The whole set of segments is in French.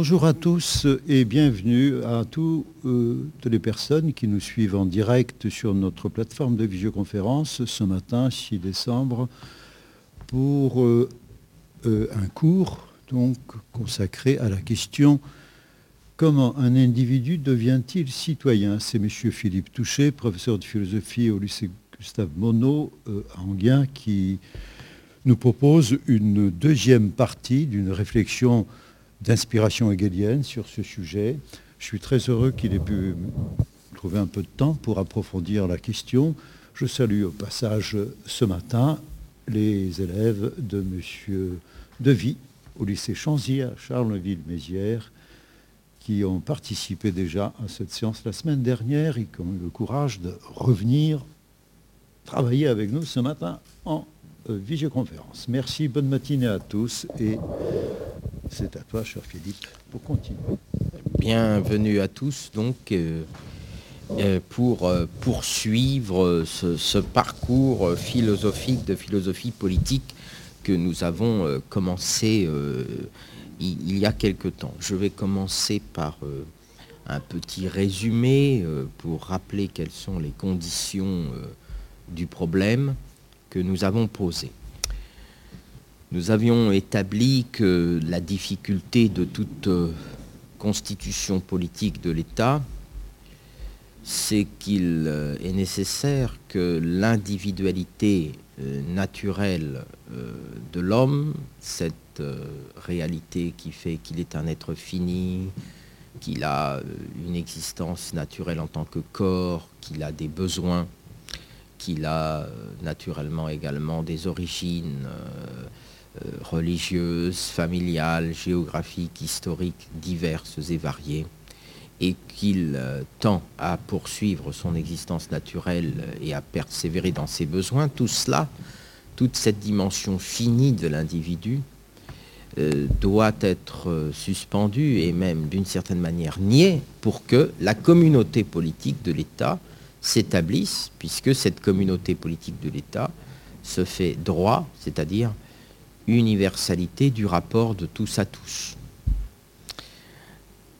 Bonjour à tous et bienvenue à toutes les personnes qui nous suivent en direct sur notre plateforme de visioconférence ce matin 6 décembre pour un cours consacré à la question Comment un individu devient-il citoyen? C'est M. Philippe Touché, professeur de philosophie au lycée Gustave Monod à Anguien, qui nous propose une deuxième partie d'une réflexion d'inspiration hegelienne sur ce sujet. Je suis très heureux qu'il ait pu trouver un peu de temps pour approfondir la question. Je salue au passage ce matin les élèves de M. Devy au lycée Chanzy à Charleville-Mézières qui ont participé déjà à cette séance la semaine dernière et qui ont eu le courage de revenir travailler avec nous ce matin en euh, visioconférence. Merci, bonne matinée à tous et c'est à toi, cher Philippe, pour continuer. Bienvenue à tous, donc, euh, euh, pour poursuivre ce, parcours philosophique de philosophie politique que nous avons commencé il, y a quelque temps. Je vais commencer par un petit résumé pour rappeler quelles sont les conditions du problème que nous avons posé. Nous avions établi que la difficulté de toute euh, constitution politique de l'État, c'est qu'il euh, est nécessaire que l'individualité euh, naturelle de l'homme, cette réalité qui fait qu'il est un être fini, qu'il a une existence naturelle en tant que corps, qu'il a des besoins, qu'il a naturellement également des origines religieuses, familiales, géographiques, historiques, diverses et variées, et qu'il tend à poursuivre son existence naturelle et à persévérer dans ses besoins, tout cela, toute cette dimension finie de l'individu, doit être suspendue et même d'une certaine manière niée pour que la communauté politique de l'État s'établissent, puisque cette communauté politique de l'État se fait droit, c'est-à-dire universalité du rapport de tous à tous.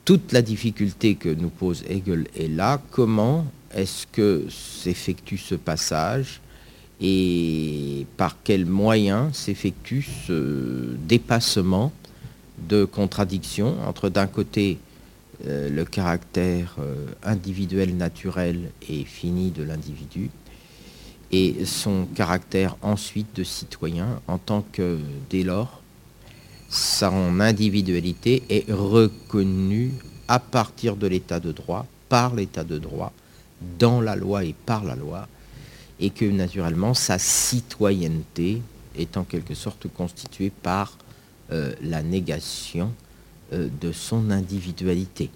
Toute la difficulté que nous pose Hegel est là. Comment est-ce que s'effectue ce passage et par quels moyens s'effectue ce dépassement de contradiction entre d'un côté euh, le caractère euh, individuel, naturel et fini de l'individu, et son caractère ensuite de citoyen en tant que dès lors, son individualité est reconnue à partir de l'état de droit, par l'état de droit, dans la loi et par la loi, et que naturellement sa citoyenneté est en quelque sorte constituée par euh, la négation euh, de son individualité.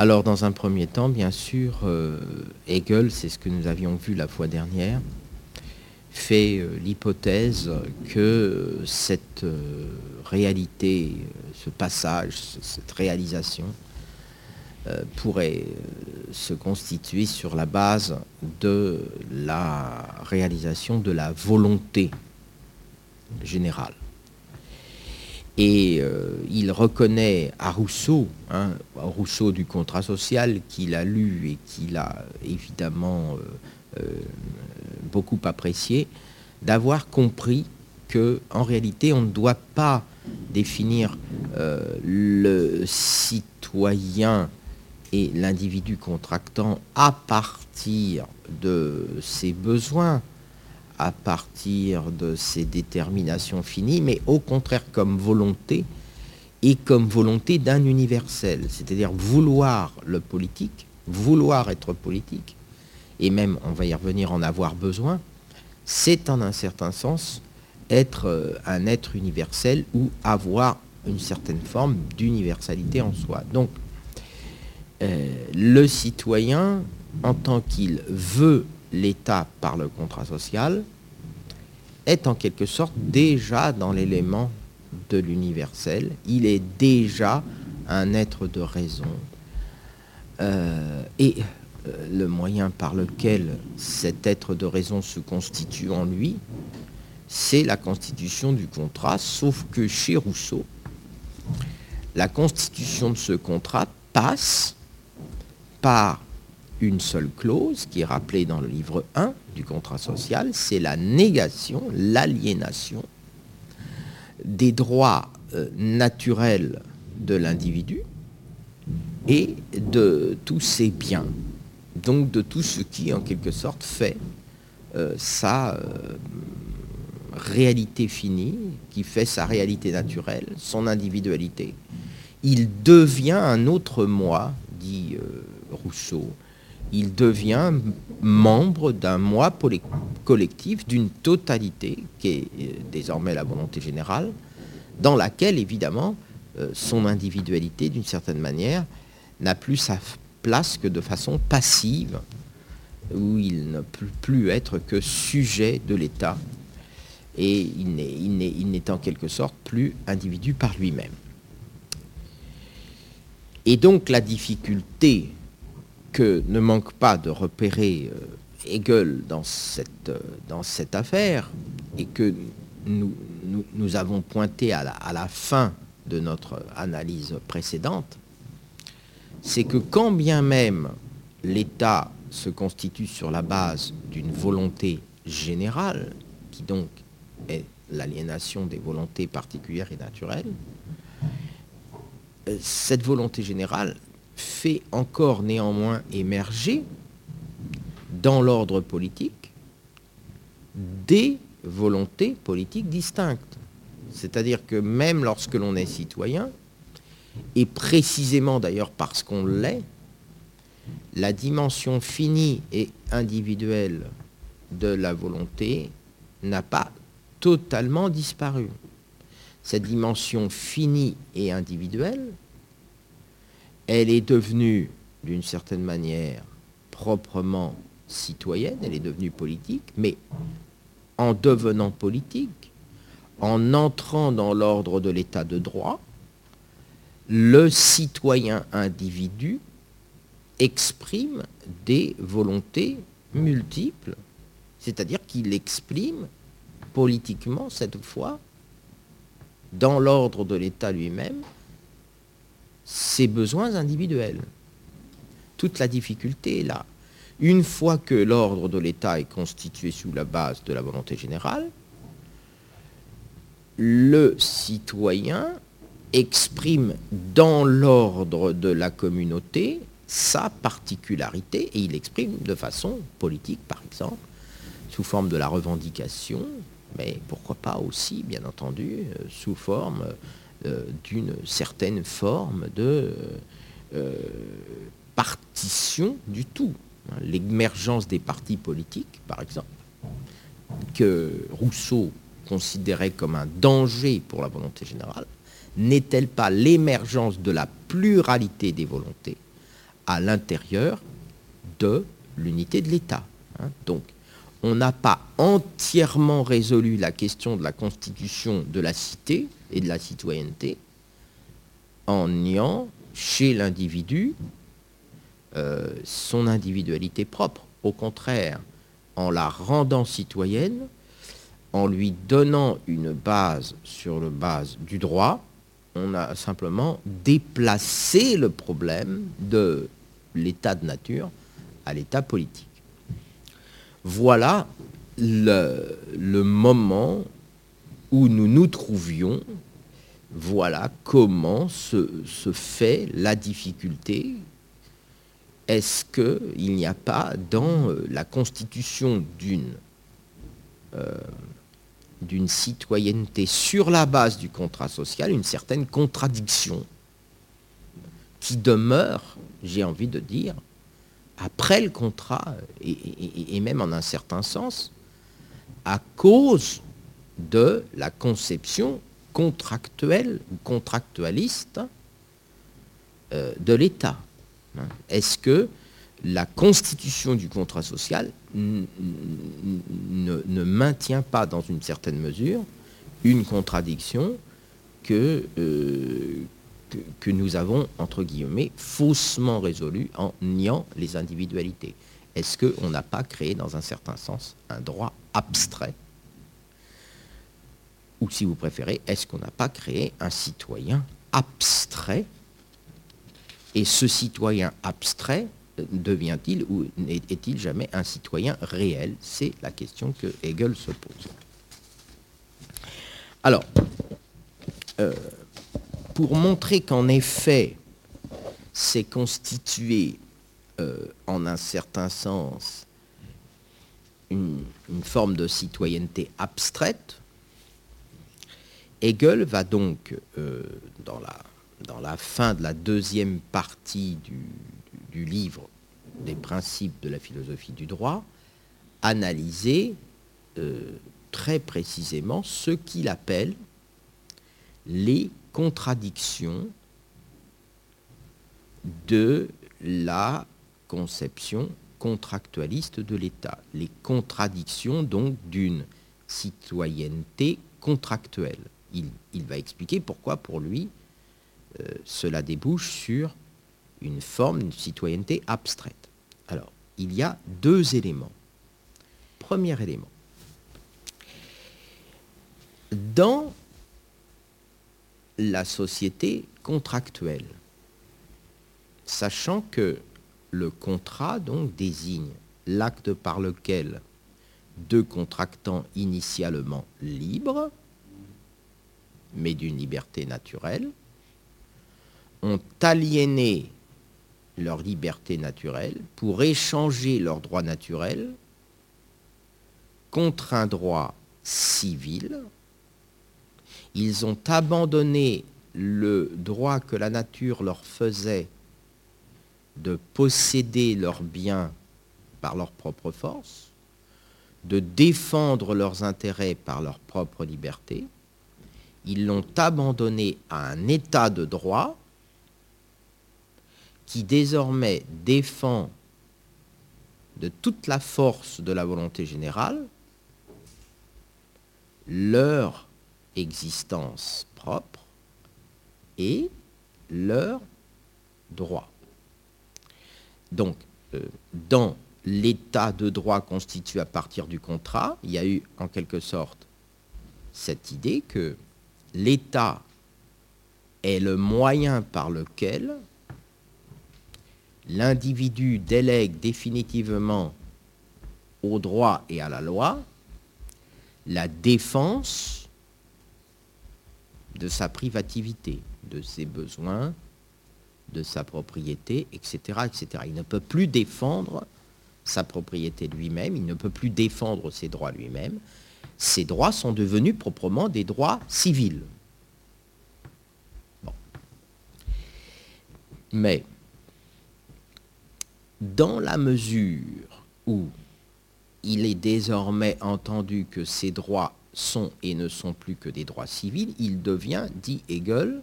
Alors dans un premier temps, bien sûr, euh, Hegel, c'est ce que nous avions vu la fois dernière, fait euh, l'hypothèse que cette réalité, ce passage, cette réalisation, pourrait se constituer sur la base de la réalisation de la volonté générale. Et euh, il reconnaît à Rousseau, hein, Rousseau du contrat social, qu'il a lu et qu'il a évidemment euh, euh, beaucoup apprécié, d'avoir compris que en réalité on ne doit pas définir le citoyen et l'individu contractant à partir de ses besoins, à partir de ces déterminations finies, mais au contraire comme volonté et comme volonté d'un universel, c'est-à-dire vouloir le politique, vouloir être politique, et même, on va y revenir, en avoir besoin, c'est en un certain sens être euh, un être universel ou avoir une certaine forme d'universalité en soi. Donc, euh, le citoyen, en tant qu'il veut l'État par le contrat social est en quelque sorte déjà dans l'élément de l'universel. Il est déjà un être de raison. Euh, et euh, le moyen par lequel cet être de raison se constitue en lui, c'est la constitution du contrat, sauf que chez Rousseau, la constitution de ce contrat passe par une seule clause qui est rappelée dans le livre 1 du contrat social, c'est la négation, l'aliénation des droits euh, naturels de l'individu et de tous ses biens, donc de tout ce qui en quelque sorte fait euh, sa euh, réalité finie, qui fait sa réalité naturelle, son individualité. Il devient un autre moi, dit Rousseau, il devient membre d'un moi collectif, d'une totalité qui est euh, désormais la volonté générale, dans laquelle évidemment euh, son individualité, d'une certaine manière, n'a plus sa place que de façon passive, où il ne peut plus être que sujet de l'État, et il n'est en quelque sorte plus individu par lui-même. Et donc la difficulté que ne manque pas de repérer euh, Hegel dans cette, euh, dans cette affaire, et que nous, avons pointé à la, à la, fin de notre analyse précédente, c'est que quand bien même l'État se constitue sur la base d'une volonté générale, qui donc est l'aliénation des volontés particulières et naturelles, euh, cette volonté générale fait encore néanmoins émerger dans l'ordre politique des volontés politiques distinctes. C'est-à-dire que même lorsque l'on est citoyen, et précisément d'ailleurs parce qu'on l'est, la dimension finie et individuelle de la volonté n'a pas totalement disparu. Cette dimension finie et individuelle elle est devenue, d'une certaine manière, proprement citoyenne, elle est devenue politique, mais en devenant politique, en entrant dans l'ordre de l'état de droit, le citoyen individu exprime des volontés multiples, c'est-à-dire qu'il exprime politiquement, cette fois, dans l'ordre de l'État lui-même, ses besoins individuels. Toute la difficulté est là. Une fois que l'ordre de l'État est constitué sous la base de la volonté générale, le citoyen exprime dans l'ordre de la communauté sa particularité et il exprime de façon politique, par exemple, sous forme de la revendication, mais pourquoi pas aussi, bien entendu, euh, sous forme euh, d'une certaine forme de euh, partition du tout. L'émergence des partis politiques, par exemple, que Rousseau considérait comme un danger pour la volonté générale, n'est-elle pas l'émergence de la pluralité des volontés à l'intérieur de l'unité de l'État hein? Donc, on n'a pas entièrement résolu la question de la constitution de la cité et de la citoyenneté en niant chez l'individu euh, son individualité propre. Au contraire, en la rendant citoyenne, en lui donnant une base sur le base du droit, on a simplement déplacé le problème de l'état de nature à l'état politique. Voilà le, moment où nous nous trouvions. Voilà comment se, fait la difficulté. Est-ce qu'il n'y a pas dans euh, la constitution d'une euh, d'une citoyenneté sur la base du contrat social une certaine contradiction qui demeure, j'ai envie de dire, après le contrat, et, même en un certain sens, à cause de la conception contractuelle ou contractualiste euh, de l'État. Est-ce que la constitution du contrat social ne, maintient pas dans une certaine mesure une contradiction que, euh, que, nous avons, entre guillemets, faussement résolu en niant les individualités? Est-ce qu'on n'a pas créé, dans un certain sens, un droit abstrait Ou si vous préférez, est-ce qu'on n'a pas créé un citoyen abstrait, et ce citoyen abstrait devient-il ou est-il jamais un citoyen réel? C'est la question que Hegel se pose. Alors, euh, pour montrer qu'en effet, c'est constitué euh, en un certain sens une, forme de citoyenneté abstraite, Hegel va donc, euh, dans, la, fin de la deuxième partie du, du livre des principes de la philosophie du droit, analyser euh, très précisément ce qu'il appelle les contradictions de la conception contractualiste de l'État, les contradictions donc d'une citoyenneté contractuelle. Il, va expliquer pourquoi pour lui euh, cela débouche sur une forme de citoyenneté abstraite. Alors, il y a deux éléments. Premier élément. Dans la société contractuelle, sachant que le contrat donc désigne l'acte par lequel deux contractants initialement libres, mais d'une liberté naturelle, ont aliéné leur liberté naturelle pour échanger leurs droits naturels contre un droit civil. Ils ont abandonné le droit que la nature leur faisait de posséder leurs biens par leur propre force, de défendre leurs intérêts par leur propre liberté. Ils l'ont abandonné à un état de droit qui désormais défend de toute la force de la volonté générale leur existence propre et leur droit. Donc, euh, dans l'état de droit constitué à partir du contrat, il y a eu en quelque sorte cette idée que l'État est le moyen par lequel l'individu délègue définitivement au droit et à la loi la défense de sa privativité, de ses besoins, de sa propriété, etc., etc. Il ne peut plus défendre sa propriété lui-même, il ne peut plus défendre ses droits lui-même. Ses droits sont devenus proprement des droits civils. Mais dans la mesure où il est désormais entendu que ces droits sont et ne sont plus que des droits civils, il devient, dit Hegel,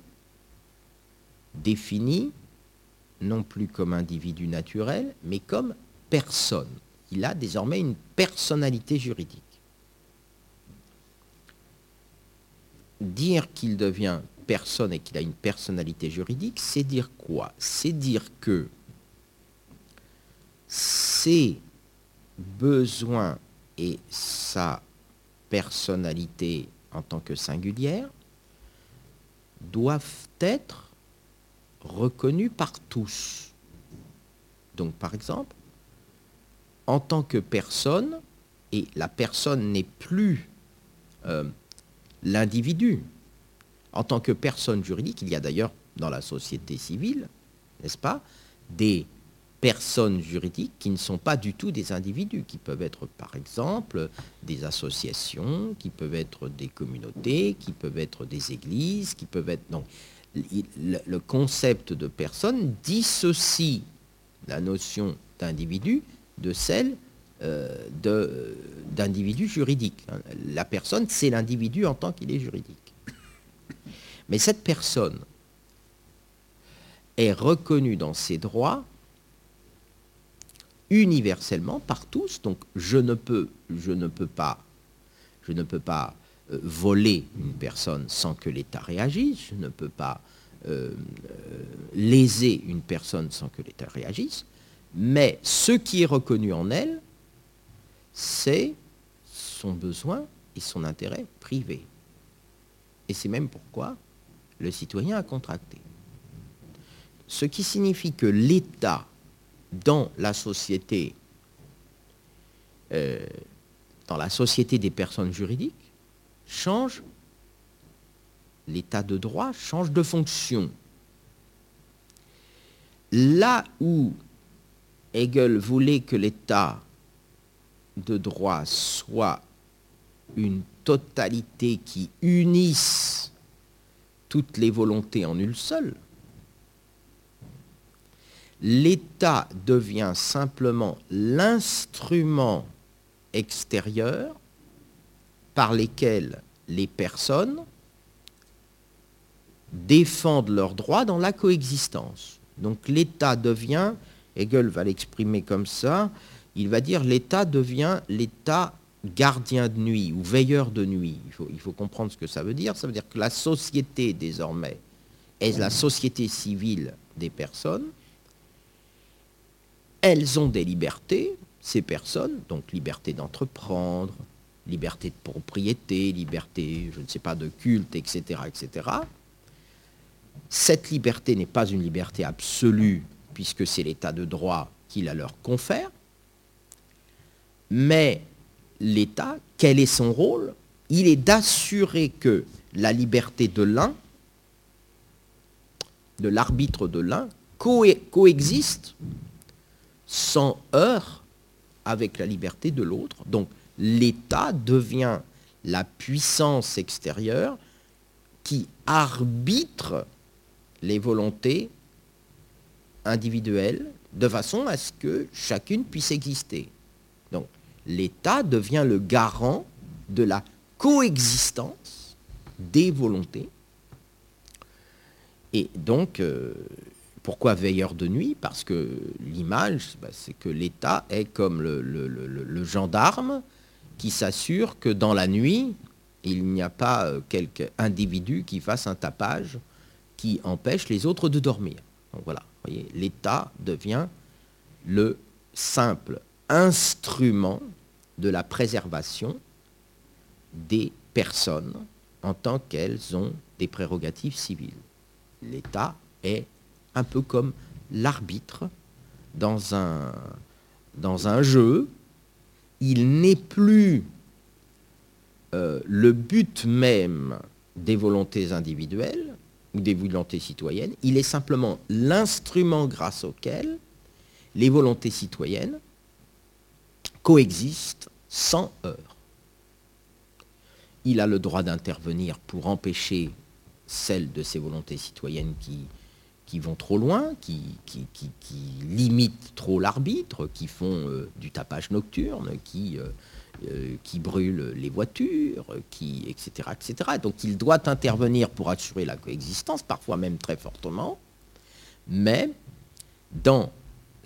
défini non plus comme individu naturel, mais comme personne. Il a désormais une personnalité juridique. Dire qu'il devient personne et qu'il a une personnalité juridique, c'est dire quoi? C'est dire que ses besoins et sa personnalité en tant que singulière doivent être reconnus par tous. Donc par exemple, en tant que personne, et la personne n'est plus euh, l'individu, en tant que personne juridique, il y a d'ailleurs dans la société civile, n'est-ce pas, des personnes juridiques qui ne sont pas du tout des individus, qui peuvent être par exemple des associations, qui peuvent être des communautés, qui peuvent être des églises, qui peuvent être... Donc, le concept de personne dissocie la notion d'individu de celle euh, d'individu juridique. La personne, c'est l'individu en tant qu'il est juridique. Mais cette personne est reconnue dans ses droits universellement par tous. Donc je ne peux, je ne peux pas, je ne peux pas euh, voler une personne sans que l'État réagisse. Je ne peux pas euh, léser une personne sans que l'État réagisse. Mais ce qui est reconnu en elle, c'est son besoin et son intérêt privé. Et c'est même pourquoi le citoyen a contracté. Ce qui signifie que l'État, dans la société, euh, dans la société des personnes juridiques, change, l'état de droit change de fonction. Là où Hegel voulait que l'état de droit soit une totalité qui unisse toutes les volontés en une seule, l'État devient simplement l'instrument extérieur par lesquels les personnes défendent leurs droits dans la coexistence. Donc l'État devient, Hegel va l'exprimer comme ça, il va dire l'État devient l'État gardien de nuit ou veilleur de nuit. Il faut, comprendre ce que ça veut dire. Ça veut dire que la société désormais est la société civile des personnes. Elles ont des libertés, ces personnes, donc liberté d'entreprendre, liberté de propriété, liberté, je ne sais pas, de culte, etc., etc. Cette liberté n'est pas une liberté absolue, puisque c'est l'état de droit qui la leur confère, mais l'État, quel est son rôle? Il est d'assurer que la liberté de l'un, de l'arbitre de l'un, coexiste sans heurts avec la liberté de l'autre. Donc l'État devient la puissance extérieure qui arbitre les volontés individuelles de façon à ce que chacune puisse exister. L'État devient le garant de la coexistence des volontés. Et donc, euh, pourquoi veilleur de nuit? Parce que l'image, bah, c'est que l'État est comme le, gendarme qui s'assure que dans la nuit, il n'y a pas euh, quelque individu qui fasse un tapage qui empêche les autres de dormir. Donc voilà, voyez, l'État devient le simple instrument de la préservation des personnes en tant qu'elles ont des prérogatives civiles. L'État est un peu comme l'arbitre dans un, jeu. Il n'est plus euh, le but même des volontés individuelles ou des volontés citoyennes, il est simplement l'instrument grâce auquel les volontés citoyennes coexistent sans heurts. Il a le droit d'intervenir pour empêcher celles de ces volontés citoyennes qui vont trop loin, qui, limitent trop l'arbitre, qui font euh, du tapage nocturne, qui, euh, euh, brûlent les voitures, etc., etc. Donc il doit intervenir pour assurer la coexistence, parfois même très fortement, mais dans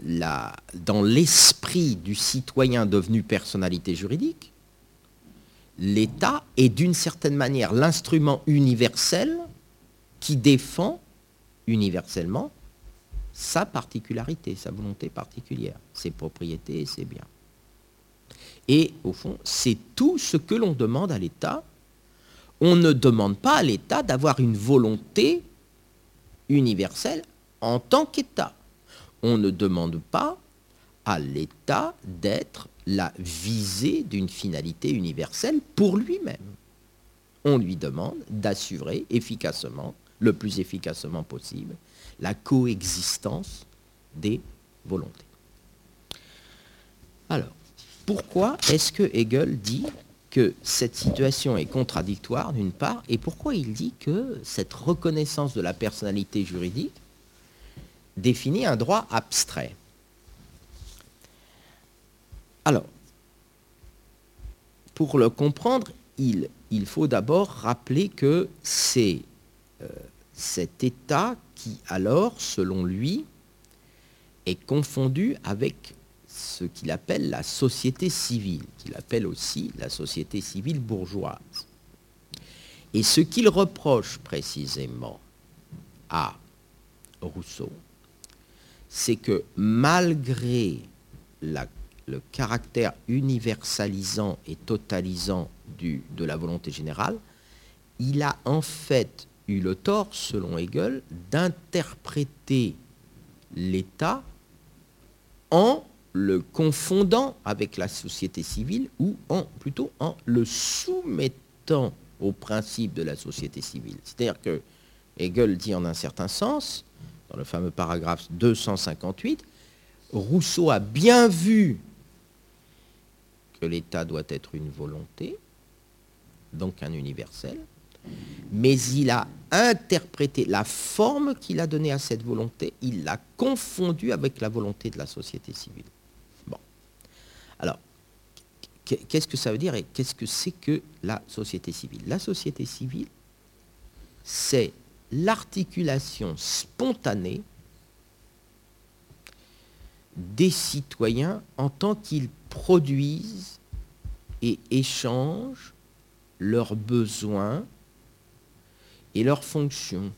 dans l'esprit du citoyen devenu personnalité juridique, l'État est d'une certaine manière l'instrument universel qui défend universellement sa particularité, sa volonté particulière, ses propriétés et ses biens. Et au fond, c'est tout ce que l'on demande à l'État. On ne demande pas à l'État d'avoir une volonté universelle en tant qu'État. On ne demande pas à l'État d'être la visée d'une finalité universelle pour lui-même. On lui demande d'assurer efficacement le plus efficacement possible la coexistence des volontés. Alors, pourquoi est-ce que Hegel dit que cette situation est contradictoire d'une part, et pourquoi il dit que cette reconnaissance de la personnalité juridique définit un droit abstrait Alors, pour le comprendre, il, faut d'abord rappeler que c'est euh, cet état qui alors, selon lui, est confondu avec ce qu'il appelle la société civile, qu'il appelle aussi la société civile bourgeoise. Et ce qu'il reproche précisément à Rousseau, c'est que malgré le caractère universalisant et totalisant de la volonté générale, il a en fait eu le tort, selon Hegel, d'interpréter l'État en le confondant avec la société civile ou en, plutôt en le soumettant au principe de la société civile. C'est-à-dire que Hegel dit en un certain sens, dans le fameux paragraphe 258, Rousseau a bien vu que l'État doit être une volonté, donc un universel, mais il a interprété la forme qu'il a donnée à cette volonté, il l'a confondue avec la volonté de la société civile. Bon. Alors, qu'est-ce que ça veut dire et qu'est-ce que c'est que la société civile? La société civile, c'est l'articulation spontanée des citoyens en tant qu'ils produisent et échangent leurs besoins et leurs fonctions.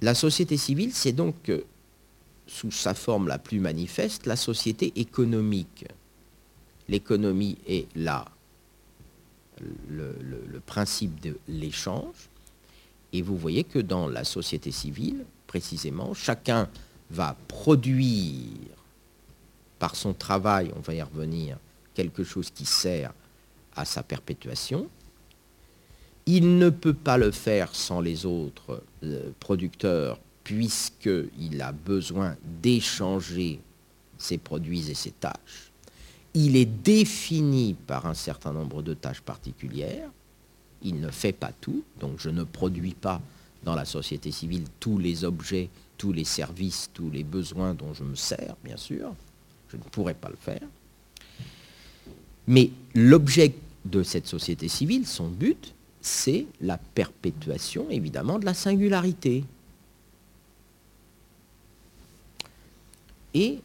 La société civile, c'est donc, euh, sous sa forme la plus manifeste, la société économique. L'économie est là le, le principe de l'échange. Et vous voyez que dans la société civile, précisément, chacun va produire par son travail, on va y revenir, quelque chose qui sert à sa perpétuation. Il ne peut pas le faire sans les autres euh, producteurs puisqu'il a besoin d'échanger ses produits et ses tâches. Il est défini par un certain nombre de tâches particulières. Il ne fait pas tout, donc je ne produis pas dans la société civile tous les objets, tous les services, tous les besoins dont je me sers, bien sûr. Je ne pourrais pas le faire. Mais l'objet de cette société civile, son but, c'est la perpétuation, évidemment, de la singularité. Et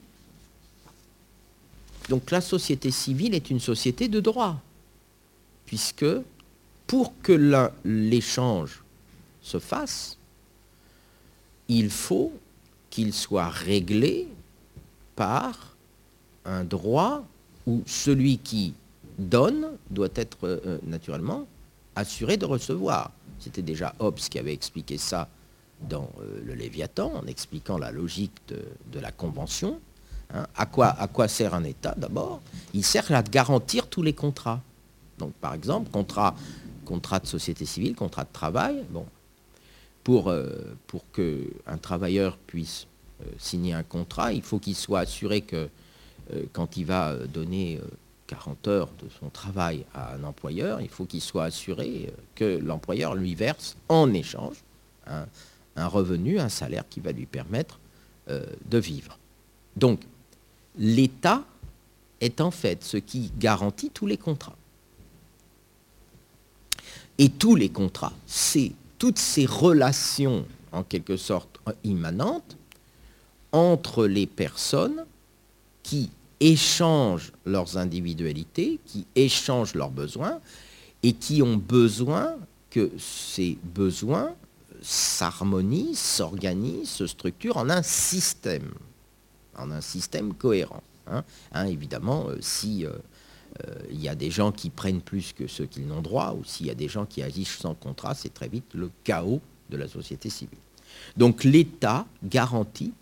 donc la société civile est une société de droit, puisque pour que l'échange se fasse, il faut qu'il soit réglé par un droit où celui qui donne doit être euh, naturellement assuré de recevoir. C'était déjà Hobbes qui avait expliqué ça dans euh, le Léviathan, en expliquant la logique de, la convention. Hein. À, quoi, à quoi sert un État d'abord? Il sert à garantir tous les contrats. Donc par exemple, contrat, contrat de société civile, contrat de travail, bon, pour, euh, qu'un travailleur puisse signer un contrat, il faut qu'il soit assuré que quand il va donner 40 heures de son travail à un employeur, il faut qu'il soit assuré que l'employeur lui verse en échange un, revenu, un salaire qui va lui permettre euh, de vivre. Donc, l'État est en fait ce qui garantit tous les contrats. Et tous les contrats, c'est toutes ces relations en quelque sorte immanentes entre les personnes qui échangent leurs individualités, qui échangent leurs besoins et qui ont besoin que ces besoins s'harmonisent, s'organisent, se structurent en un système, en un système cohérent. Hein. Hein, évidemment, euh, si euh, il y a des gens qui prennent plus que ceux qui n'ont droit, ou s'il y a des gens qui agissent sans contrat, c'est très vite le chaos de la société civile. Donc l'État garantit,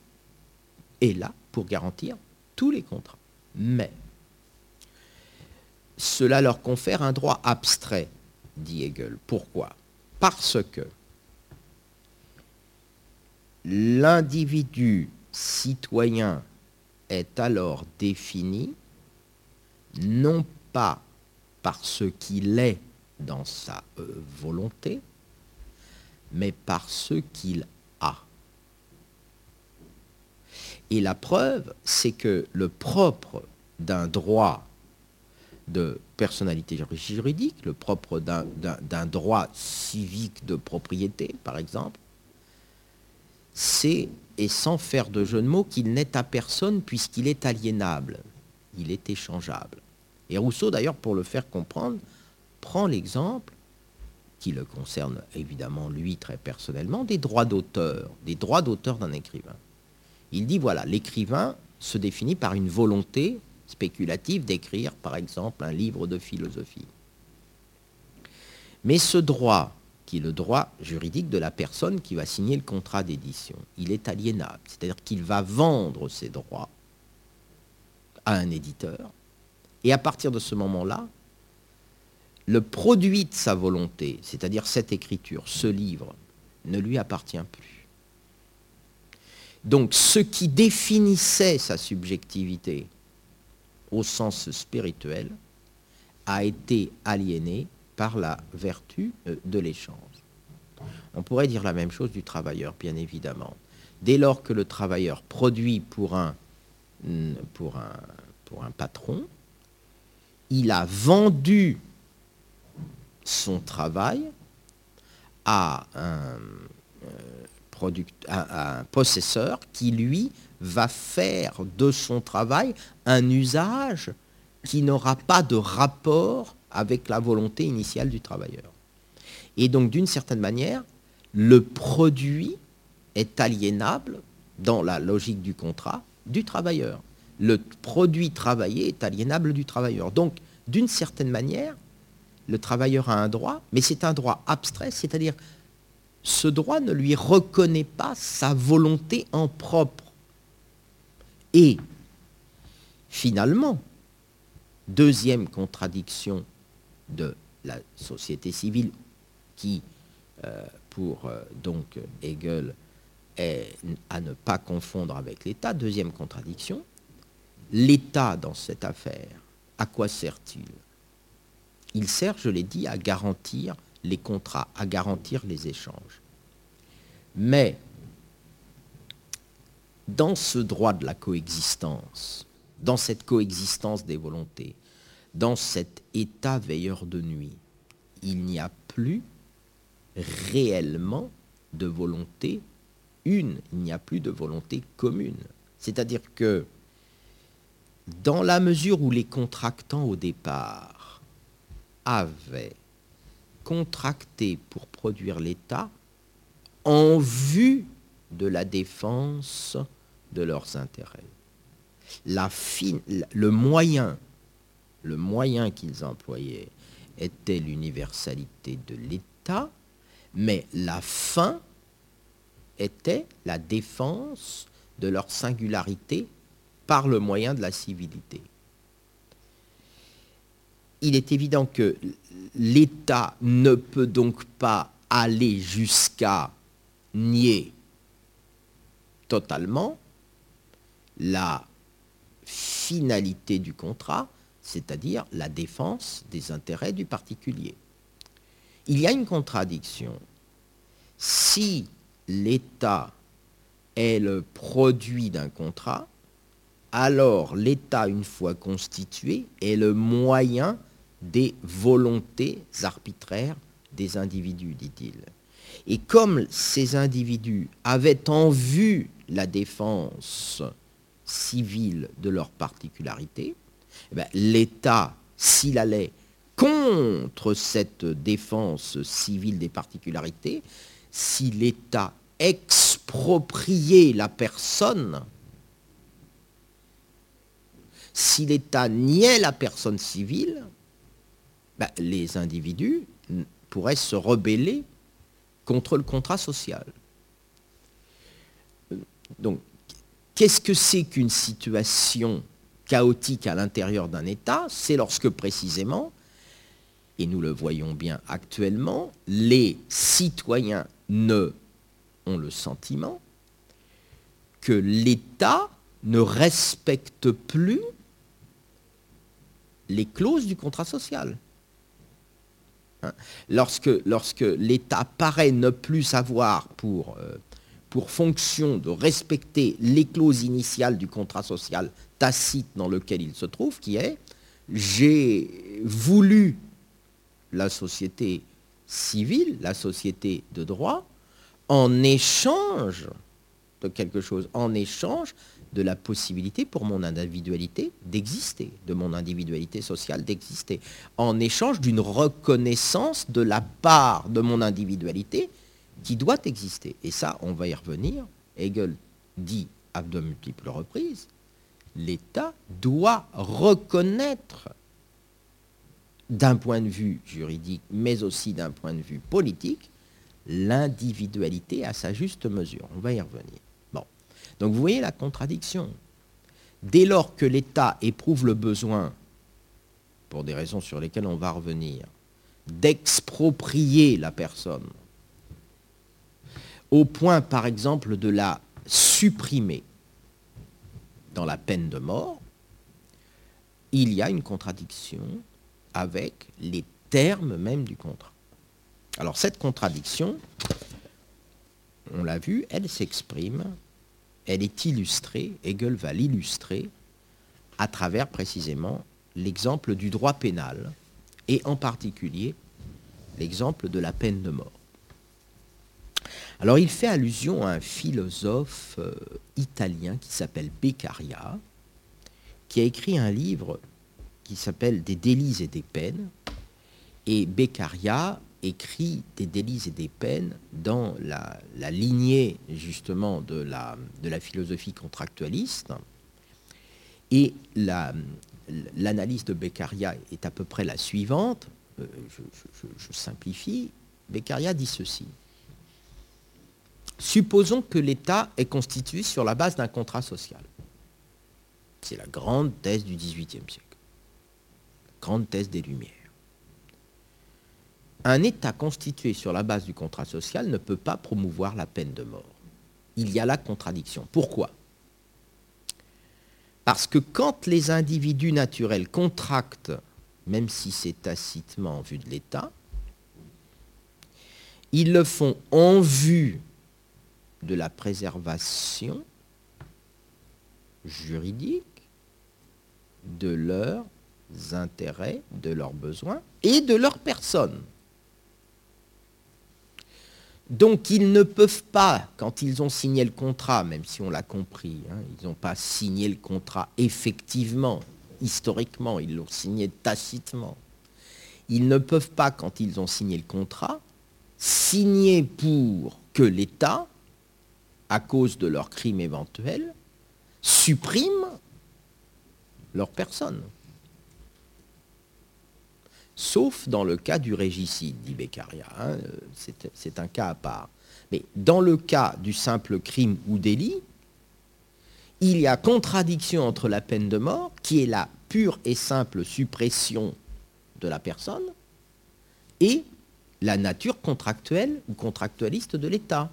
est là pour garantir tous les contrats mais cela leur confère un droit abstrait, dit Hegel. Pourquoi? Parce que l'individu citoyen est alors défini non pas par ce qu'il est dans sa euh, volonté, mais par ce qu'il a. Et la preuve, c'est que le propre d'un droit de personnalité juridique, le propre d'un droit civique de propriété, par exemple, c'est, et sans faire de jeu de mots, qu'il n'est à personne puisqu'il est aliénable, il est échangeable. Et Rousseau, d'ailleurs, pour le faire comprendre, prend l'exemple, qui le concerne évidemment lui très personnellement, des droits d'auteur, des droits d'auteur d'un écrivain. Il dit, voilà, l'écrivain se définit par une volonté spéculative d'écrire, par exemple, un livre de philosophie. Mais ce droit qui est le droit juridique de la personne qui va signer le contrat d'édition. Il est aliénable, c'est-à-dire qu'il va vendre ses droits à un éditeur, et à partir de ce moment-là, le produit de sa volonté, c'est-à-dire cette écriture, ce livre, ne lui appartient plus. Donc ce qui définissait sa subjectivité au sens spirituel a été aliéné par la vertu euh, de l'échange. On pourrait dire la même chose du travailleur, bien évidemment. Dès lors que le travailleur produit pour un, pour un, pour un patron, il a vendu son travail à un, euh, à un possesseur qui, lui, va faire de son travail un usage qui n'aura pas de rapport avec la volonté initiale du travailleur. Et donc, d'une certaine manière, le produit est aliénable dans la logique du contrat du travailleur. Le produit travaillé est aliénable du travailleur. Donc, d'une certaine manière, le travailleur a un droit, mais c'est un droit abstrait, c'est-à-dire ce droit ne lui reconnaît pas sa volonté en propre. Et finalement, deuxième contradiction de la société civile qui, euh, pour euh, donc Hegel, est à ne pas confondre avec l'État. Deuxième contradiction, l'État dans cette affaire, à quoi sert-il? Il sert, je l'ai dit, à garantir les contrats, à garantir les échanges. Mais dans ce droit de la coexistence, dans cette coexistence des volontés, dans cet état veilleur de nuit, il n'y a plus réellement de volonté une, il n'y a plus de volonté commune. C'est-à-dire que dans la mesure où les contractants au départ avaient contracté pour produire l'État en vue de la défense de leurs intérêts. Le moyen, le moyen qu'ils employaient était l'universalité de l'État, mais la fin était la défense de leur singularité par le moyen de la civilité. Il est évident que l'État ne peut donc pas aller jusqu'à nier totalement la finalité du contrat, c'est-à-dire la défense des intérêts du particulier. Il y a une contradiction. Si l'État est le produit d'un contrat, alors l'État, une fois constitué, est le moyen des volontés arbitraires des individus, dit-il. Et comme ces individus avaient en vue la défense civile de leurs particularités, eh ben, l'État, s'il allait contre cette défense civile des particularités, si l'État expropriait la personne, si l'État niait la personne civile, ben, les individus pourraient se rebeller contre le contrat social. Donc, qu'est-ce que c'est qu'une situation chaotique à l'intérieur d'un État? C'est lorsque précisément, et nous le voyons bien actuellement, les citoyens ne ont le sentiment que l'État ne respecte plus les clauses du contrat social. Hein? lorsque, l'État paraît ne plus avoir euh, pour fonction de respecter les clauses initiales du contrat social tacite dans lequel il se trouve, qui est j'ai voulu la société civile, la société de droit, en échange de quelque chose, en échange de la possibilité pour mon individualité d'exister, de mon individualité sociale d'exister, en échange d'une reconnaissance de la part de mon individualité qui doit exister. Et ça, on va y revenir. Hegel dit à de multiples reprises, l'État doit reconnaître d'un point de vue juridique, mais aussi d'un point de vue politique, l'individualité à sa juste mesure. On va y revenir. Donc vous voyez la contradiction. Dès lors que l'État éprouve le besoin, pour des raisons sur lesquelles on va revenir, d'exproprier la personne, au point par exemple de la supprimer dans la peine de mort, il y a une contradiction avec les termes même du contrat. Alors cette contradiction, on l'a vu, elle s'exprime, elle est illustrée, Hegel va l'illustrer à travers précisément l'exemple du droit pénal et en particulier l'exemple de la peine de mort. Alors il fait allusion à un philosophe euh, italien qui s'appelle Beccaria, qui a écrit un livre qui s'appelle Des délits et des peines. Et Beccaria écrit des délits et des peines dans la, lignée justement de la, de la, philosophie contractualiste. Et l'analyse de Beccaria est à peu près la suivante. Euh, je simplifie. Beccaria dit ceci. Supposons que l'État est constitué sur la base d'un contrat social. C'est la grande thèse du XVIIIe siècle. Grande thèse des Lumières. Un État constitué sur la base du contrat social ne peut pas promouvoir la peine de mort. Il y a la contradiction. Pourquoi? Parce que quand les individus naturels contractent, même si c'est tacitement en vue de l'État, ils le font en vue de la préservation juridique de leurs intérêts, de leurs besoins et de leur personne. Donc ils ne peuvent pas, quand ils ont signé le contrat, même si on l'a compris, hein, ils n'ont pas signé le contrat effectivement, historiquement, ils l'ont signé tacitement. Ils ne peuvent pas, quand ils ont signé le contrat, signer pour que l'État à cause de leur crime éventuel, suppriment leur personne. Sauf dans le cas du régicide, dit Beccaria. Hein, c'est un cas à part. Mais dans le cas du simple crime ou délit, il y a contradiction entre la peine de mort, qui est la pure et simple suppression de la personne, et la nature contractuelle ou contractualiste de l'État.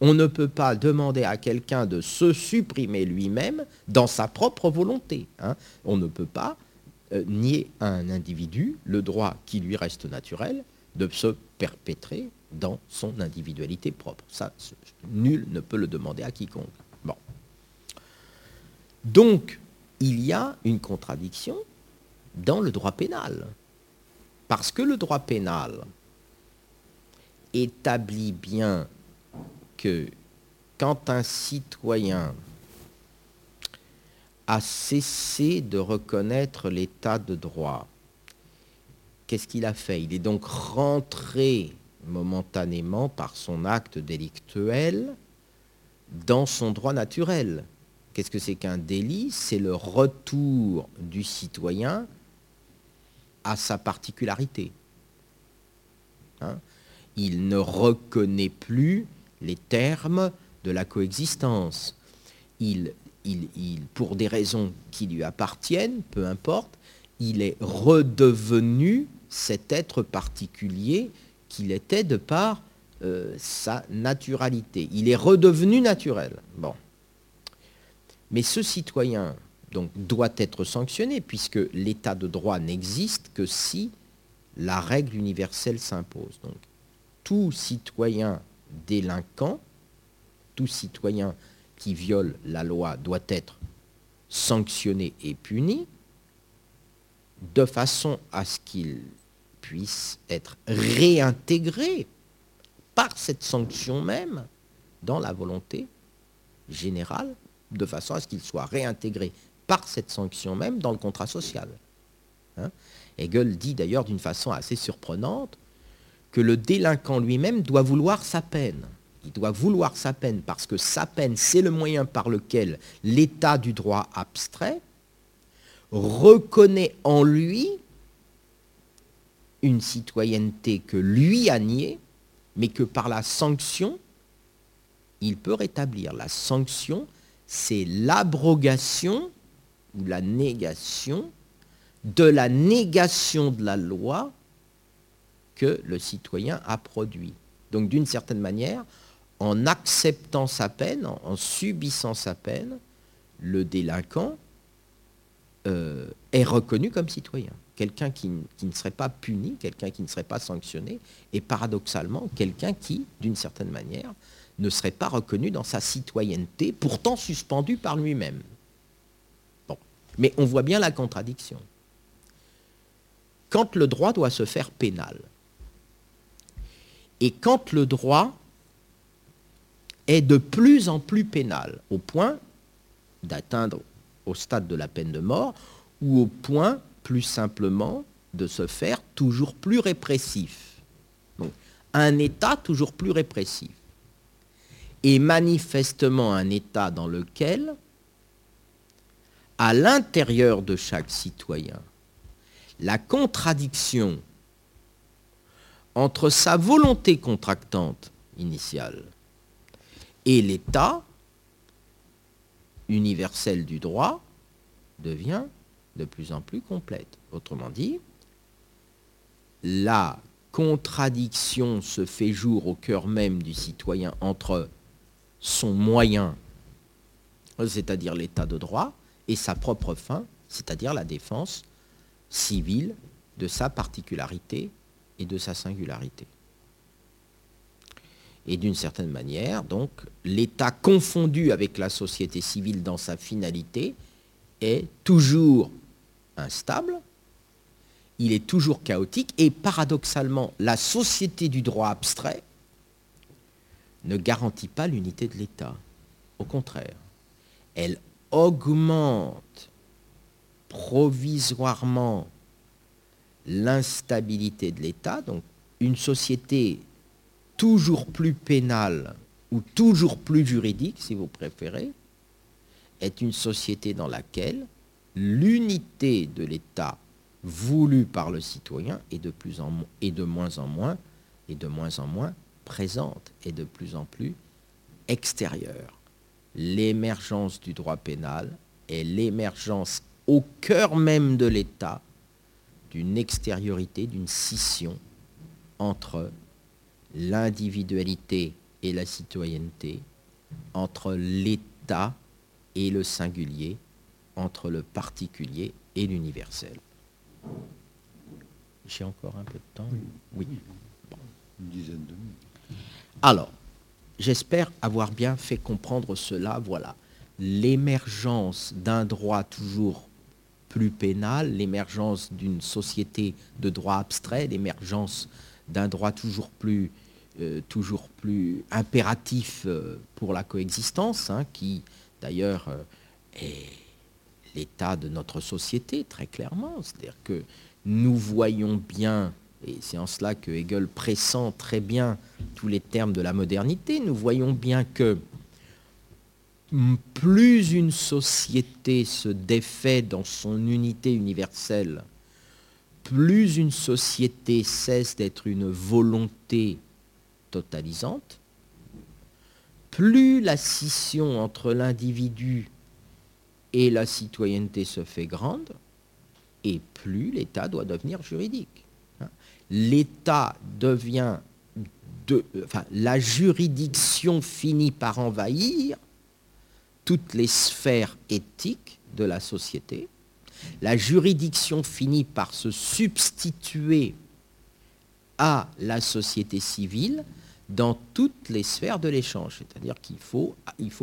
On ne peut pas demander à quelqu'un de se supprimer lui-même dans sa propre volonté. Hein. On ne peut pas euh, nier à un individu le droit qui lui reste naturel de se perpétrer dans son individualité propre. Ça, nul ne peut le demander à quiconque. Bon. Donc, il y a une contradiction dans le droit pénal. Parce que le droit pénal établit bien que quand un citoyen a cessé de reconnaître l'état de droit, qu'est-ce qu'il a fait? Il est donc rentré momentanément par son acte délictuel dans son droit naturel. Qu'est-ce que c'est qu'un délit? C'est le retour du citoyen à sa particularité. Hein? Il ne reconnaît plus les termes de la coexistence. Il, il, pour des raisons qui lui appartiennent, peu importe, il est redevenu cet être particulier qu'il était de par euh, sa naturalité. Il est redevenu naturel. Mais ce citoyen doit être sanctionné puisque l'état de droit n'existe que si la règle universelle s'impose. Donc, tout citoyen délinquant, tout citoyen qui viole la loi doit être sanctionné et puni, de façon à ce qu'il puisse être réintégré par cette sanction même dans la volonté générale, de façon à ce qu'il soit réintégré par cette sanction même dans le contrat social. Hein? Hegel dit d'ailleurs d'une façon assez surprenante que le délinquant lui-même doit vouloir sa peine. Il doit vouloir sa peine parce que sa peine, c'est le moyen par lequel l'état du droit abstrait reconnaît en lui une citoyenneté que lui a niée, mais que par la sanction, il peut rétablir. La sanction, c'est l'abrogation ou la négation de la négation de la loi que le citoyen a produit. Donc d'une certaine manière, en acceptant sa peine, en, subissant sa peine, le délinquant euh, est reconnu comme citoyen. Quelqu'un qui, ne serait pas puni, quelqu'un qui ne serait pas sanctionné, et paradoxalement, quelqu'un qui, d'une certaine manière, ne serait pas reconnu dans sa citoyenneté, pourtant suspendue par lui-même. Mais on voit bien la contradiction. Quand le droit doit se faire pénal, et quand le droit est de plus en plus pénal, au point d'atteindre au stade de la peine de mort, ou au point, plus simplement, de se faire toujours plus répressif. Donc, un État toujours plus répressif. Et manifestement un État dans lequel, à l'intérieur de chaque citoyen, la contradiction entre sa volonté contractante initiale et l'état universel du droit devient de plus en plus complète. Autrement dit, la contradiction se fait jour au cœur même du citoyen entre son moyen, c'est-à-dire l'état de droit, et sa propre fin, c'est-à-dire la défense civile de sa particularité et de sa singularité. Et d'une certaine manière, donc, l'État confondu avec la société civile dans sa finalité est toujours instable, il est toujours chaotique, et paradoxalement, la société du droit abstrait ne garantit pas l'unité de l'État. Au contraire, elle augmente provisoirement l'instabilité de l'État, donc une société toujours plus pénale ou toujours plus juridique, si vous préférez, est une société dans laquelle l'unité de l'État voulue par le citoyen est de, plus moins en moins et de moins en moins présente et de plus en plus extérieure. L'émergence du droit pénal est l'émergence au cœur même de l'État d'une extériorité, d'une scission entre l'individualité et la citoyenneté, entre l'État et le singulier, entre le particulier et l'universel. J'ai encore un peu de temps Oui. Une dizaine de minutes. Alors, j'espère avoir bien fait comprendre cela. Voilà. L'émergence d'un droit toujours plus pénal, l'émergence d'une société de droit abstrait, l'émergence d'un droit toujours plus, euh, impératif euh, pour la coexistence, hein, qui d'ailleurs euh, est l'état de notre société très clairement. C'est-à-dire que nous voyons bien, et c'est en cela que Hegel pressent très bien tous les termes de la modernité, nous voyons bien que plus une société se défait dans son unité universelle, plus une société cesse d'être une volonté totalisante, plus la scission entre l'individu et la citoyenneté se fait grande, et plus l'État doit devenir juridique. Hein? L'État devient, de, enfin, la juridiction finit par envahir toutes les sphères éthiques de la société. La juridiction finit par se substituer à la société civile dans toutes les sphères de l'échange. C'est-à-dire qu'il faut,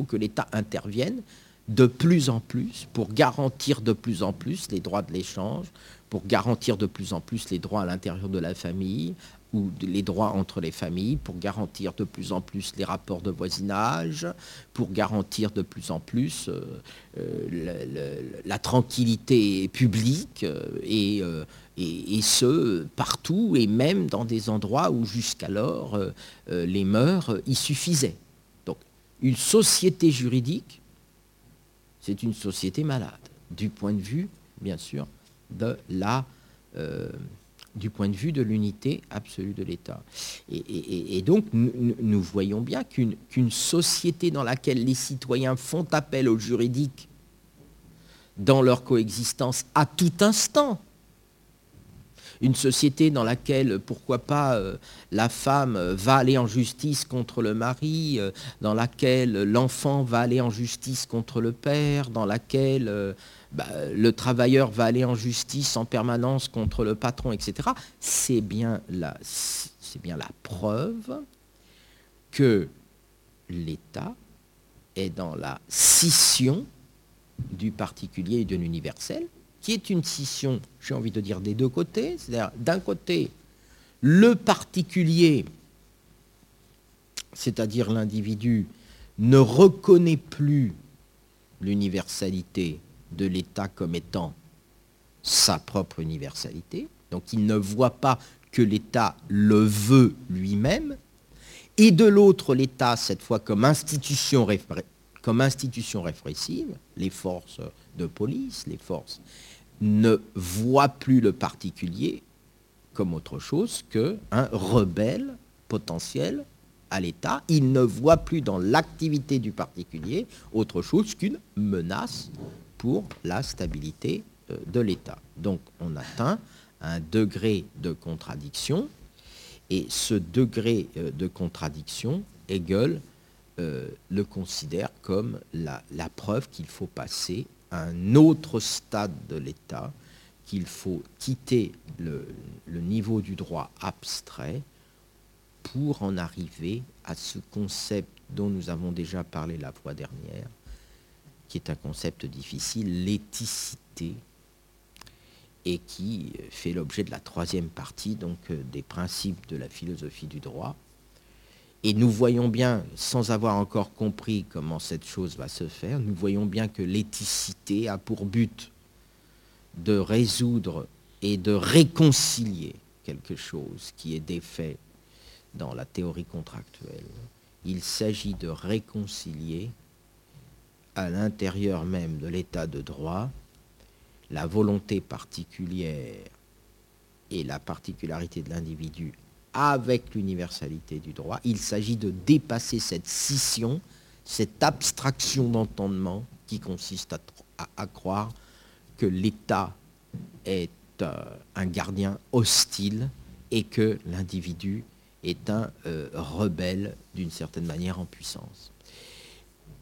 que l'État intervienne de plus en plus pour garantir de plus en plus les droits de l'échange, pour garantir de plus en plus les droits à l'intérieur de la famille, ou les droits entre les familles, pour garantir de plus en plus les rapports de voisinage, pour garantir de plus en plus euh, euh, la tranquillité publique, euh, et, et, ce, partout, et même dans des endroits où jusqu'alors les mœurs y suffisaient. Donc une société juridique, c'est une société malade, du point de vue, bien sûr, de la du point de vue de l'unité absolue de l'État. Et, donc, nous, voyons bien qu'une société dans laquelle les citoyens font appel au juridique dans leur coexistence à tout instant, une société dans laquelle, pourquoi pas, euh, la femme va aller en justice contre le mari, euh, dans laquelle l'enfant va aller en justice contre le père, dans laquelle euh, bah, le travailleur va aller en justice en permanence contre le patron, etc. C'est bien la, bien la preuve que l'État est dans la scission du particulier et de l'universel, qui est une scission, j'ai envie de dire, des deux côtés. C'est-à-dire, d'un côté, le particulier, c'est-à-dire l'individu, ne reconnaît plus l'universalité de l'État comme étant sa propre universalité. Donc il ne voit pas que l'État le veut lui-même. Et de l'autre, l'État, cette fois comme institution, comme répressive, les forces de police, les forces ne voit plus le particulier comme autre chose qu'un rebelle potentiel à l'État. Il ne voit plus dans l'activité du particulier autre chose qu'une menace pour la stabilité euh, de l'État. Donc on atteint un degré de contradiction, et ce degré euh, de contradiction, Hegel euh, le considère comme la preuve qu'il faut passer un autre stade de l'État, qu'il faut quitter le, niveau du droit abstrait pour en arriver à ce concept dont nous avons déjà parlé la fois dernière, qui est un concept difficile, l'éthicité, et qui fait l'objet de la troisième partie, donc euh, des principes de la philosophie du droit, et nous voyons bien, sans avoir encore compris comment cette chose va se faire, nous voyons bien que l'éthicité a pour but de résoudre et de réconcilier quelque chose qui est défait dans la théorie contractuelle. Il s'agit de réconcilier à l'intérieur même de l'état de droit la volonté particulière et la particularité de l'individu avec l'universalité du droit. Il s'agit de dépasser cette scission, cette abstraction d'entendement qui consiste à, croire que l'État est euh, un gardien hostile et que l'individu est un euh, rebelle d'une certaine manière en puissance.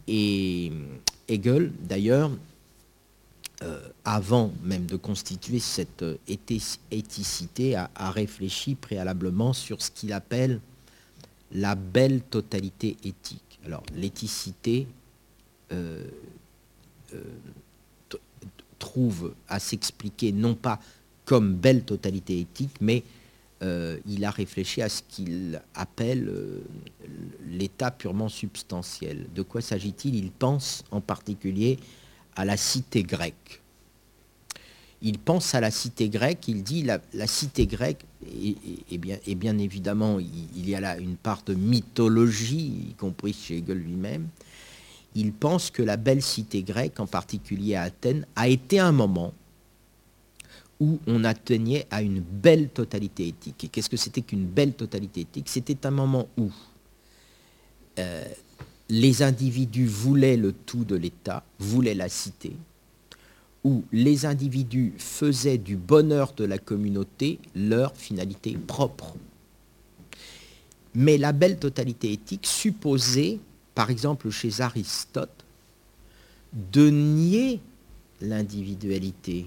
Et Hegel, d'ailleurs, euh, avant même de constituer cette euh, éthicité, a, réfléchi préalablement sur ce qu'il appelle la belle totalité éthique. Alors, l'éthicité euh, trouve à s'expliquer non pas comme belle totalité éthique, mais il a réfléchi à ce qu'il appelle l'état purement substantiel. De quoi s'agit-il? Il pense en particulier à la cité grecque. Il pense à la cité grecque, il dit la, cité grecque, et, bien, et, bien, évidemment, il, y a là une part de mythologie, y compris chez Hegel lui-même. Il pense que la belle cité grecque, en particulier à Athènes, a été un moment où on atteignait à une belle totalité éthique. Et qu'est-ce que c'était qu'une belle totalité éthique? C'était un moment où euh, les individus voulaient le tout de l'État, voulaient la cité, où les individus faisaient du bonheur de la communauté leur finalité propre. Mais la belle totalité éthique supposait, par exemple chez Aristote, de nier l'individualité.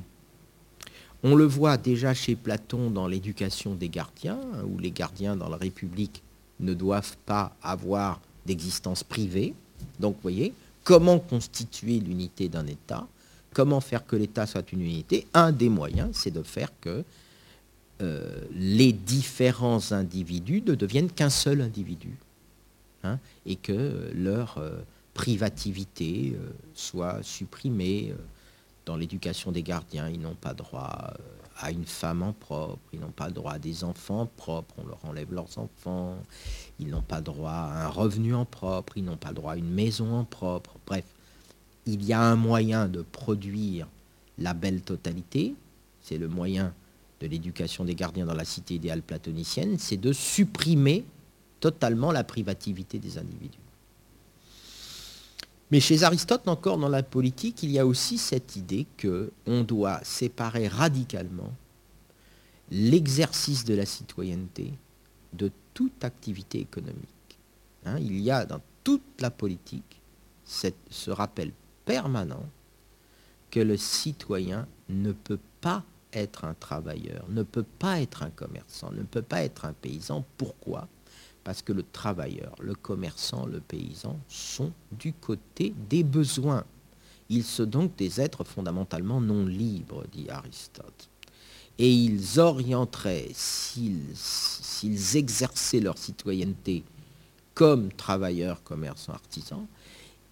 On le voit déjà chez Platon dans l'éducation des gardiens, où les gardiens dans la République ne doivent pas avoir d'existence privée. Donc, vous voyez, comment constituer l'unité d'un État? Comment faire que l'État soit une unité? Un des moyens, c'est de faire que euh, les différents individus ne deviennent qu'un seul individu. Hein, et que leur euh, privativité euh, soit supprimée. Dans l'éducation des gardiens, ils n'ont pas droit à une femme en propre, ils n'ont pas droit à des enfants propres, on leur enlève leurs enfants, ils n'ont pas droit à un revenu en propre, ils n'ont pas droit à une maison en propre. Bref, il y a un moyen de produire la belle totalité, c'est le moyen de l'éducation des gardiens dans la cité idéale platonicienne, c'est de supprimer totalement la privativité des individus. Mais chez Aristote, encore dans la politique, il y a aussi cette idée qu'on doit séparer radicalement l'exercice de la citoyenneté de toute activité économique. Hein, il y a dans toute la politique ce rappel permanent que le citoyen ne peut pas être un travailleur, ne peut pas être un commerçant, ne peut pas être un paysan. Pourquoi? Parce que le travailleur, le commerçant, le paysan sont du côté des besoins. Ils sont donc des êtres fondamentalement non libres, dit Aristote. Et ils orienteraient, s'ils exerçaient leur citoyenneté comme travailleurs, commerçants, artisans,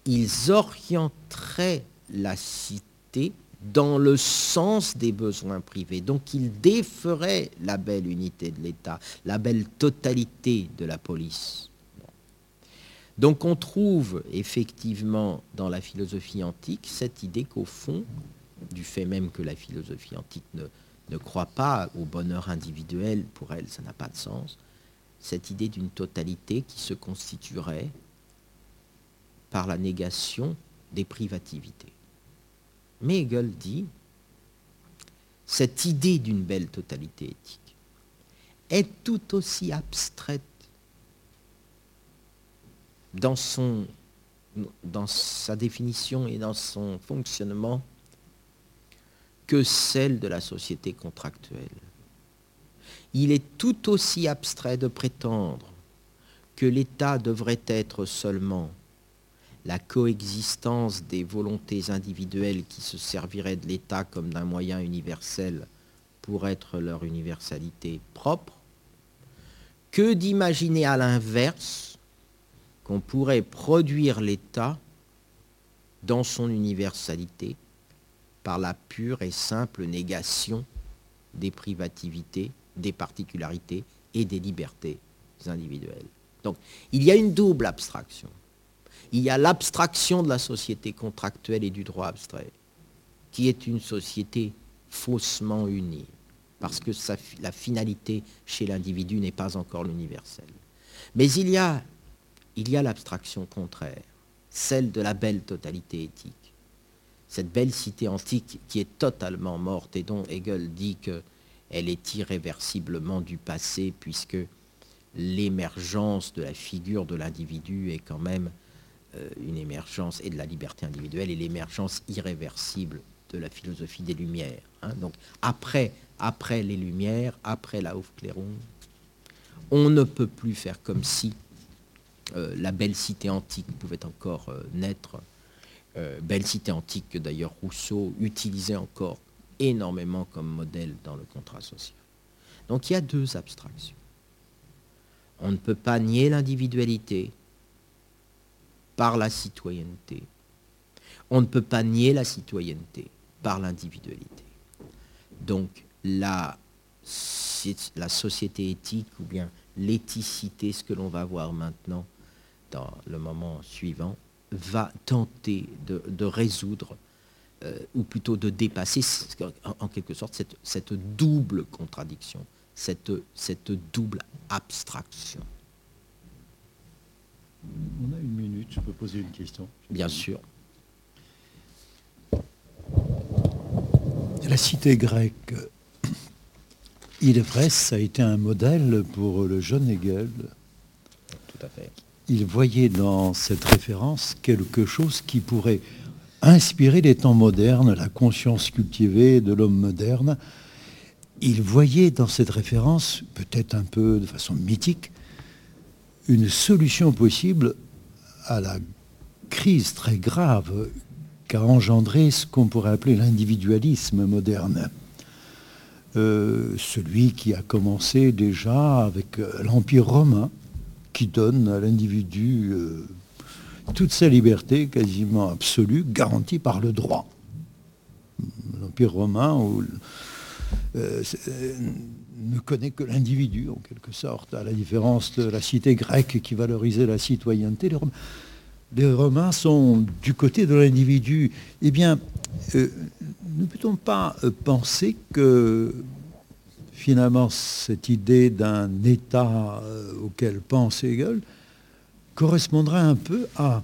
ils orienteraient la cité dans le sens des besoins privés. Donc ils déferaient la belle unité de l'État, la belle totalité de la police. Donc on trouve effectivement dans la philosophie antique cette idée qu'au fond, du fait même que la philosophie antique ne, ne croit pas au bonheur individuel, pour elle ça n'a pas de sens, cette idée d'une totalité qui se constituerait par la négation des privativités. Mais Hegel dit, cette idée d'une belle totalité éthique est tout aussi abstraite dans, dans sa définition et dans son fonctionnement que celle de la société contractuelle. Il est tout aussi abstrait de prétendre que l'État devrait être seulement la coexistence des volontés individuelles qui se serviraient de l'État comme d'un moyen universel pour être leur universalité propre, que d'imaginer à l'inverse qu'on pourrait produire l'État dans son universalité par la pure et simple négation des privativités, des particularités et des libertés individuelles. Donc il y a une double abstraction il y a l'abstraction de la société contractuelle et du droit abstrait, qui est une société faussement unie, parce que la finalité chez l'individu n'est pas encore l'universel. Mais il y a, l'abstraction contraire, celle de la belle totalité éthique. Cette belle cité antique qui est totalement morte et dont Hegel dit qu'elle est irréversiblement du passé, puisque l'émergence de la figure de l'individu est quand même une émergence et de la liberté individuelle et l'émergence irréversible de la philosophie des Lumières. Hein. Donc après, après les Lumières, après la Aufklärung, on ne peut plus faire comme si euh, la belle cité antique pouvait encore euh, naître. belle cité antique que d'ailleurs Rousseau utilisait encore énormément comme modèle dans le contrat social. Donc il y a deux abstractions. On ne peut pas nier l'individualité, par la citoyenneté. On ne peut pas nier la citoyenneté par l'individualité. Donc la, la société éthique ou bien l'éthicité, ce que l'on va voir maintenant dans le moment suivant, va tenter de, résoudre, euh, ou plutôt de dépasser en, quelque sorte cette, double contradiction, cette double abstraction. On a une minute, je peux poser une question. Bien sûr. La cité grecque, il est vrai, ça a été un modèle pour le jeune Hegel. Tout à fait. Il voyait dans cette référence quelque chose qui pourrait inspirer les temps modernes, la conscience cultivée de l'homme moderne. Il voyait dans cette référence, peut-être un peu de façon mythique, une solution possible à la crise très grave qu'a engendré ce qu'on pourrait appeler l'individualisme moderne. Euh, celui qui a commencé déjà avec euh, l'Empire romain, qui donne à l'individu euh, toute sa liberté quasiment absolue, garantie par le droit. L'Empire romain, où, ne connaît que l'individu, en quelque sorte, à la différence de la cité grecque qui valorisait la citoyenneté. Les, Romains, sont du côté de l'individu. Eh bien, euh, ne peut-on pas euh, penser que finalement cette idée d'un État euh, auquel pense Hegel correspondrait un peu à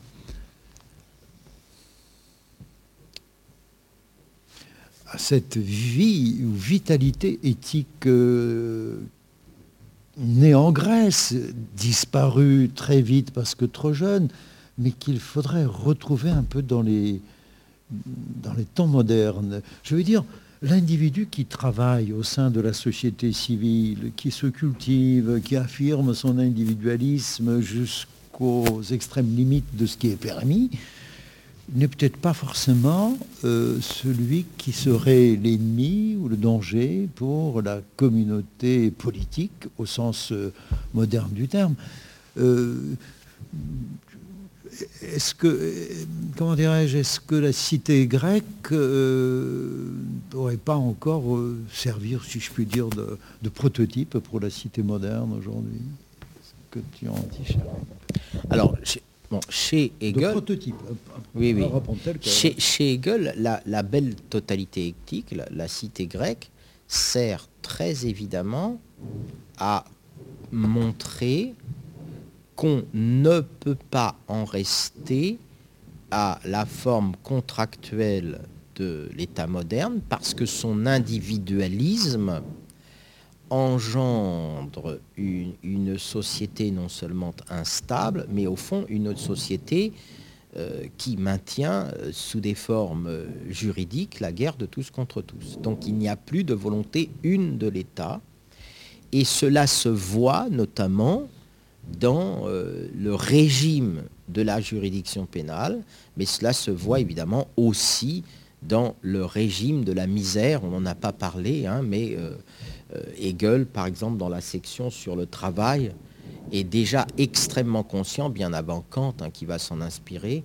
cette vie ou vitalité éthique euh, née en Grèce, disparue très vite parce que trop jeune, mais qu'il faudrait retrouver un peu dans les temps modernes. Je veux dire, l'individu qui travaille au sein de la société civile, qui se cultive, qui affirme son individualisme jusqu'aux extrêmes limites de ce qui est permis, n'est peut-être pas forcément euh, celui qui serait l'ennemi ou le danger pour la communauté politique au sens euh, moderne du terme. Euh, est-ce que, comment dirais-je, est-ce que la cité grecque n'aurait pas encore servir, si je puis dire, de, prototype pour la cité moderne aujourd'hui? Que tu en dis, chez Hegel, Chez, Hegel, la, belle totalité éthique, la, cité grecque, sert très évidemment à montrer qu'on ne peut pas en rester à la forme contractuelle de l'État moderne parce que son individualisme engendre une, société non seulement instable, mais au fond une société euh, qui maintient euh, sous des formes euh, juridiques la guerre de tous contre tous. Donc il n'y a plus de volonté une de l'État, et cela se voit notamment dans le régime de la juridiction pénale, mais cela se voit évidemment aussi dans le régime de la misère, on n'en a pas parlé, hein, mais Hegel, par exemple, dans la section sur le travail, est déjà extrêmement conscient, bien avant Kant, hein, qui va s'en inspirer,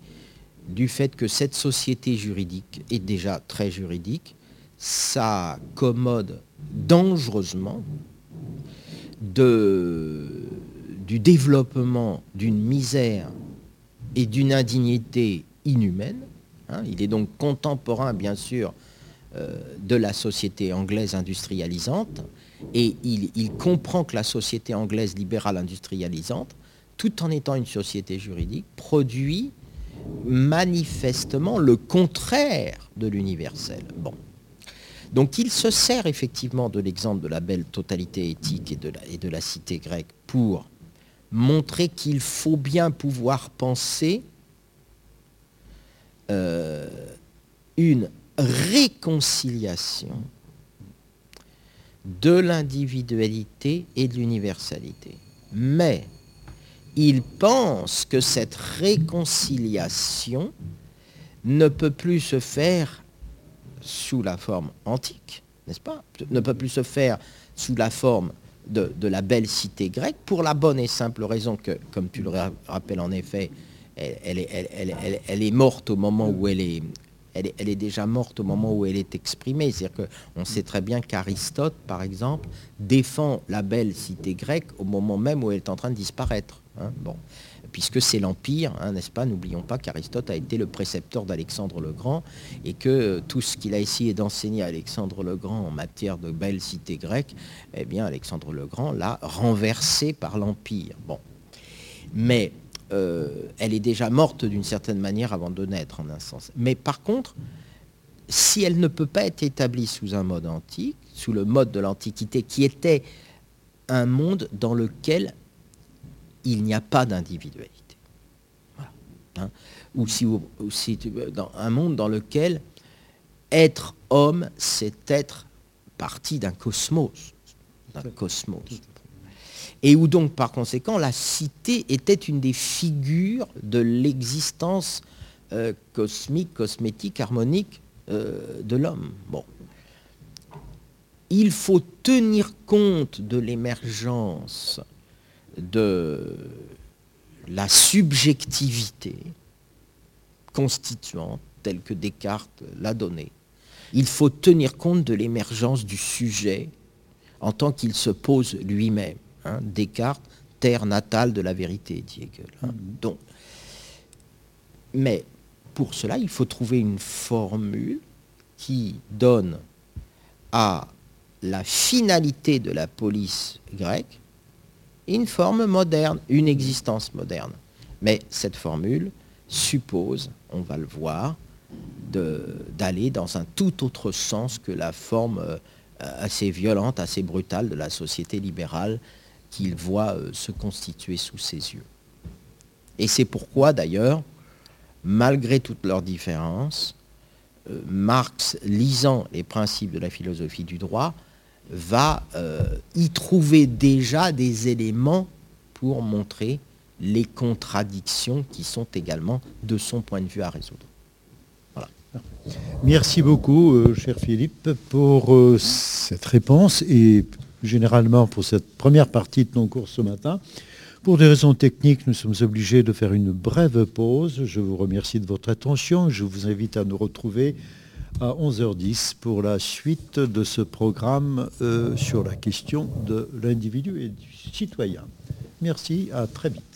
du fait que cette société juridique est déjà très juridique, ça commode dangereusement du développement d'une misère et d'une indignité inhumaine. Hein. il est donc contemporain, bien sûr, euh, de la société anglaise industrialisante, et il, comprend que la société anglaise libérale industrialisante, tout en étant une société juridique, produit manifestement le contraire de l'universel. Bon. Donc il se sert effectivement de l'exemple de la belle totalité éthique et de la, cité grecque pour montrer qu'il faut bien pouvoir penser euh, une réconciliation de l'individualité et de l'universalité. Mais il pense que cette réconciliation ne peut plus se faire sous la forme antique, n'est-ce pas? Ne peut plus se faire sous la forme de, la belle cité grecque, pour la bonne et simple raison que, comme tu le rappelles en effet, elle, est morte au moment où elle est, elle est, déjà morte au moment où elle est exprimée. C'est-à-dire qu'on sait très bien qu'Aristote, par exemple, défend la belle cité grecque au moment même où elle est en train de disparaître. Hein. Puisque c'est l'Empire, hein, n'est-ce pas? N'oublions pas qu'Aristote a été le précepteur d'Alexandre le Grand et que tout ce qu'il a essayé d'enseigner à Alexandre le Grand en matière de belle cité grecque, eh bien Alexandre le Grand l'a renversé par l'Empire. Bon. Mais euh, elle est déjà morte d'une certaine manière avant de naître, en un sens. Mais par contre, si elle ne peut pas être établie sous un mode antique, sous le mode de l'Antiquité, qui était un monde dans lequel il n'y a pas d'individualité. Hein. Ou si, dans un monde dans lequel être homme, c'est être partie d'un cosmos. D'un cosmos et où donc par conséquent la cité était une des figures de l'existence euh, cosmique, cosmétique, harmonique euh, de l'homme. Bon. Il faut tenir compte de l'émergence de la subjectivité constituante telle que Descartes l'a donnée. Il faut tenir compte de l'émergence du sujet en tant qu'il se pose lui-même. Hein, Descartes, terre natale de la vérité, dit Hegel. Hein. Mm-hmm. Donc, mais pour cela, il faut trouver une formule qui donne à la finalité de la police grecque une forme moderne, une existence moderne. Mais cette formule suppose, on va le voir, d'aller dans un tout autre sens que la forme euh, assez violente, assez brutale de la société libérale qu'il voit euh, se constituer sous ses yeux. Et c'est pourquoi d'ailleurs, malgré toutes leurs différences, euh, Marx, lisant les principes de la philosophie du droit, va y trouver déjà des éléments pour montrer les contradictions qui sont également de son point de vue à résoudre. Merci beaucoup, euh, cher Philippe, pour euh, cette réponse et généralement pour cette première partie de ton cours ce matin. Pour des raisons techniques, nous sommes obligés de faire une brève pause. Je vous remercie de votre attention. Je vous invite à nous retrouver à 11h10 pour la suite de ce programme euh, sur la question de l'individu et du citoyen. Merci, à très vite.